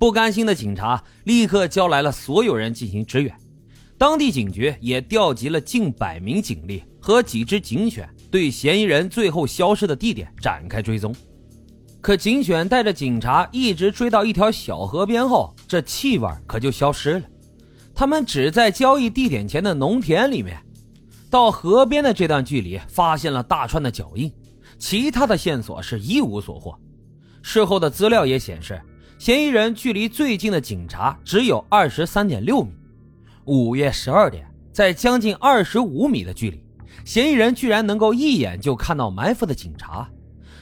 不甘心的警察立刻叫来了所有人进行支援，当地警局也调集了近百名警力和几只警犬，对嫌疑人最后消失的地点展开追踪。可警犬带着警察一直追到一条小河边后，这气味可就消失了。他们只在交易地点前的农田里面，到河边的这段距离发现了大串的脚印，其他的线索是一无所获。事后的资料也显示，嫌疑人距离最近的警察只有二十三点六米。午夜十二点，在将近二十五米的距离，嫌疑人居然能够一眼就看到埋伏的警察。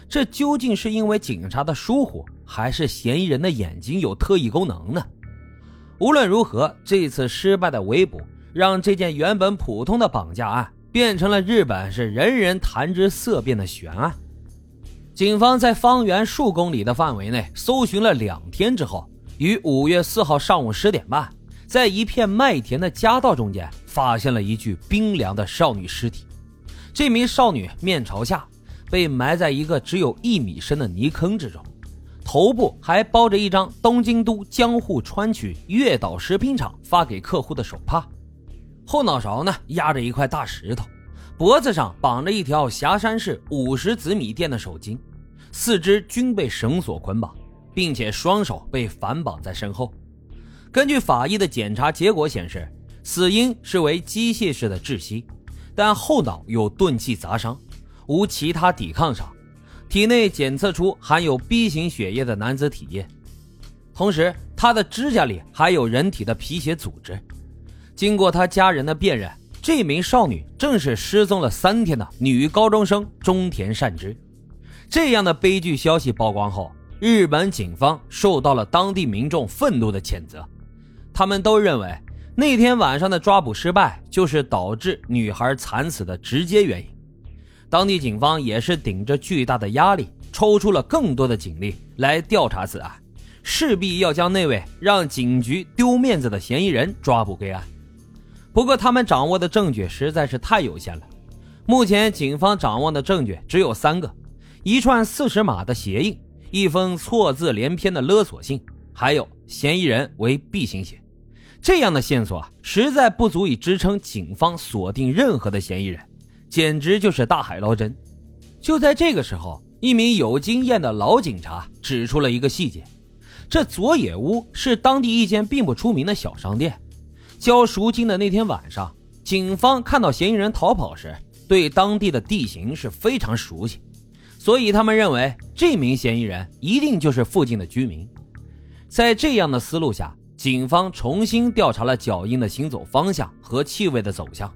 这究竟是因为警察的疏忽，还是嫌疑人的眼睛有特异功能呢？无论如何，这次失败的围捕让这件原本普通的绑架案变成了日本是人人谈之色变的悬案。警方在方圆数公里的范围内搜寻了两天之后，于五月四号上午十点半，在一片麦田的夹道中间发现了一具冰凉的少女尸体。这名少女面朝下。被埋在一个只有一米深的泥坑之中，头部还包着一张东京都江户川区月岛食品厂发给客户的手帕，后脑勺呢压着一块大石头，脖子上绑着一条霞山市五十子米店的手巾，四肢均被绳索捆绑，并且双手被反绑在身后。根据法医的检查结果显示，死因是为机械式的窒息，但后脑有钝器砸伤。无其他抵抗伤，体内检测出含有 B 型血液的男子体液，同时他的指甲里还有人体的皮血组织。经过他家人的辨认，这名少女正是失踪了三天的女高中生中田善之。这样的悲剧消息曝光后，日本警方受到了当地民众愤怒的谴责，他们都认为那天晚上的抓捕失败就是导致女孩惨死的直接原因。当地警方也是顶着巨大的压力，抽出了更多的警力来调查此案，势必要将那位让警局丢面子的嫌疑人抓捕归案。不过，他们掌握的证据实在是太有限了。目前，警方掌握的证据只有三个：一串四十码的鞋印，一封错字连篇的勒索信，还有嫌疑人为 B 型血。这样的线索实在不足以支撑警方锁定任何的嫌疑人。简直就是大海捞针！就在这个时候，一名有经验的老警察指出了一个细节：这佐野屋是当地一间并不出名的小商店。交赎金的那天晚上，警方看到嫌疑人逃跑时，对当地的地形是非常熟悉，所以他们认为这名嫌疑人一定就是附近的居民。在这样的思路下，警方重新调查了脚印的行走方向和气味的走向。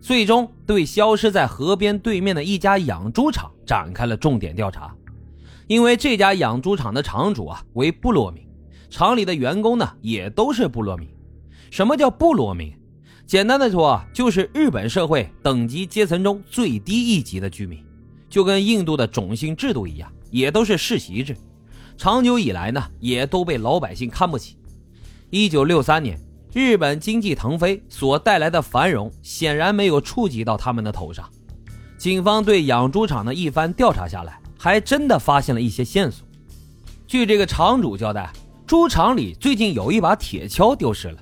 最终对消失在河边对面的一家养猪场展开了重点调查，因为这家养猪场的场主啊为部落民，厂里的员工呢也都是部落民。什么叫部落民？简单的说啊，就是日本社会等级阶层中最低一级的居民，就跟印度的种姓制度一样，也都是世袭制，长久以来呢也都被老百姓看不起。一九六三年。日本经济腾飞所带来的繁荣显然没有触及到他们的头上。警方对养猪场的一番调查下来，还真的发现了一些线索。据这个场主交代，猪场里最近有一把铁锹丢失了。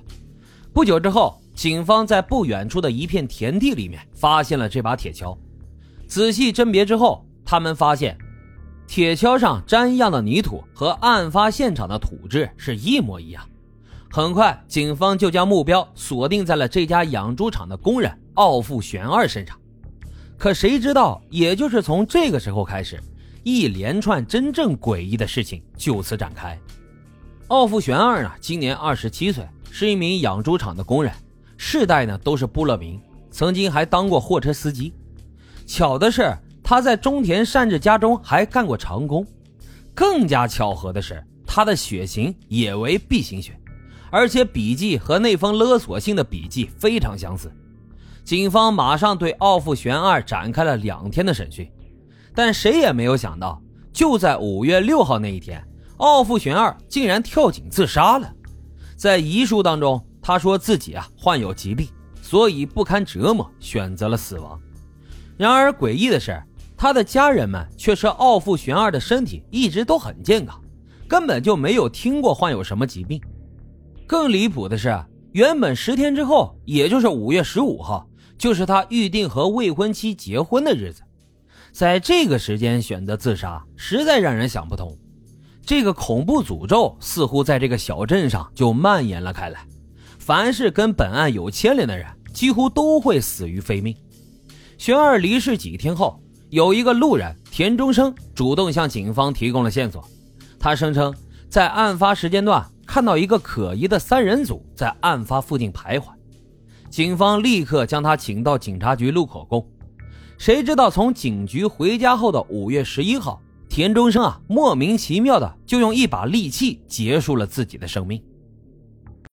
不久之后，警方在不远处的一片田地里面发现了这把铁锹。仔细甄别之后，他们发现，铁锹上沾样的泥土和案发现场的土质是一模一样。很快，警方就将目标锁定在了这家养猪场的工人奥富玄二身上。可谁知道，也就是从这个时候开始，一连串真正诡异的事情就此展开。奥富玄二呢，今年二十七岁，是一名养猪场的工人，世代呢都是部落民，曾经还当过货车司机。巧的是，他在中田善治家中还干过长工。更加巧合的是，他的血型也为 B 型血。而且笔迹和那封勒索信的笔迹非常相似，警方马上对奥富玄二展开了两天的审讯，但谁也没有想到，就在五月六号那一天，奥富玄二竟然跳井自杀了。在遗书当中，他说自己啊患有疾病，所以不堪折磨，选择了死亡。然而诡异的是，他的家人们却说奥富玄二的身体一直都很健康。根本就没有听过患有什么疾病。更离谱的是，原本十天之后，也就是五月十五号，就是他预定和未婚妻结婚的日子，在这个时间选择自杀，实在让人想不通。这个恐怖诅咒似乎在这个小镇上就蔓延了开来，凡是跟本案有牵连的人，几乎都会死于非命。玄二离世几天后，有一个路人田中生主动向警方提供了线索。他声称，在案发时间段看到一个可疑的三人组在案发附近徘徊。警方立刻将他请到警察局录口供。谁知道从警局回家后的五月十一号，田中生啊莫名其妙的就用一把利器结束了自己的生命。